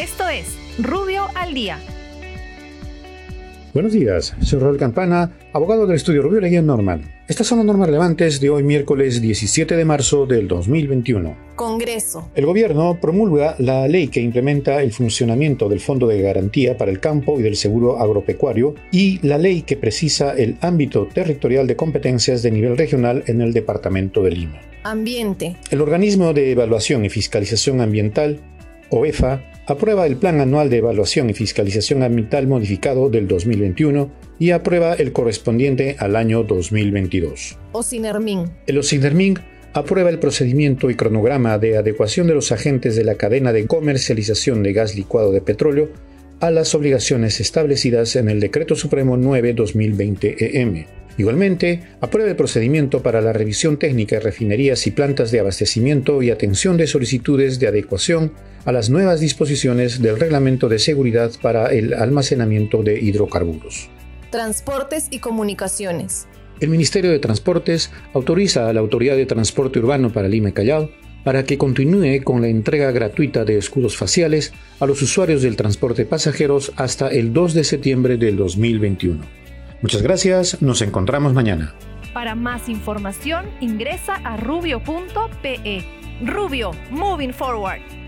Esto es Rubio al Día. Buenos días, soy Raúl Campana, abogado del estudio Rubio Leguía Norman. Estas son las normas relevantes de hoy miércoles 17 de marzo del 2021. Congreso. El gobierno promulga la ley que implementa el funcionamiento del Fondo de Garantía para el Campo y del Seguro Agropecuario y la ley que precisa el ámbito territorial de competencias de nivel regional en el Departamento de Lima. Ambiente. El organismo de evaluación y fiscalización ambiental, OEFA, aprueba el Plan Anual de Evaluación y Fiscalización Ambiental modificado del 2021 y aprueba el correspondiente al año 2022. Ocinermin. El Ocinermin aprueba el procedimiento y cronograma de adecuación de los agentes de la cadena de comercialización de gas licuado de petróleo a las obligaciones establecidas en el Decreto Supremo 9-2020-EM Igualmente, aprueba el procedimiento para la revisión técnica de refinerías y plantas de abastecimiento y atención de solicitudes de adecuación a las nuevas disposiciones del Reglamento de Seguridad para el Almacenamiento de Hidrocarburos. Transportes y Comunicaciones. El Ministerio de Transportes autoriza a la Autoridad de Transporte Urbano para Lima y Callao para que continúe con la entrega gratuita de escudos faciales a los usuarios del transporte pasajeros hasta el 2 de septiembre del 2021. Muchas gracias, nos encontramos mañana. Para más información ingresa a rubio.pe. Rubio, moving forward.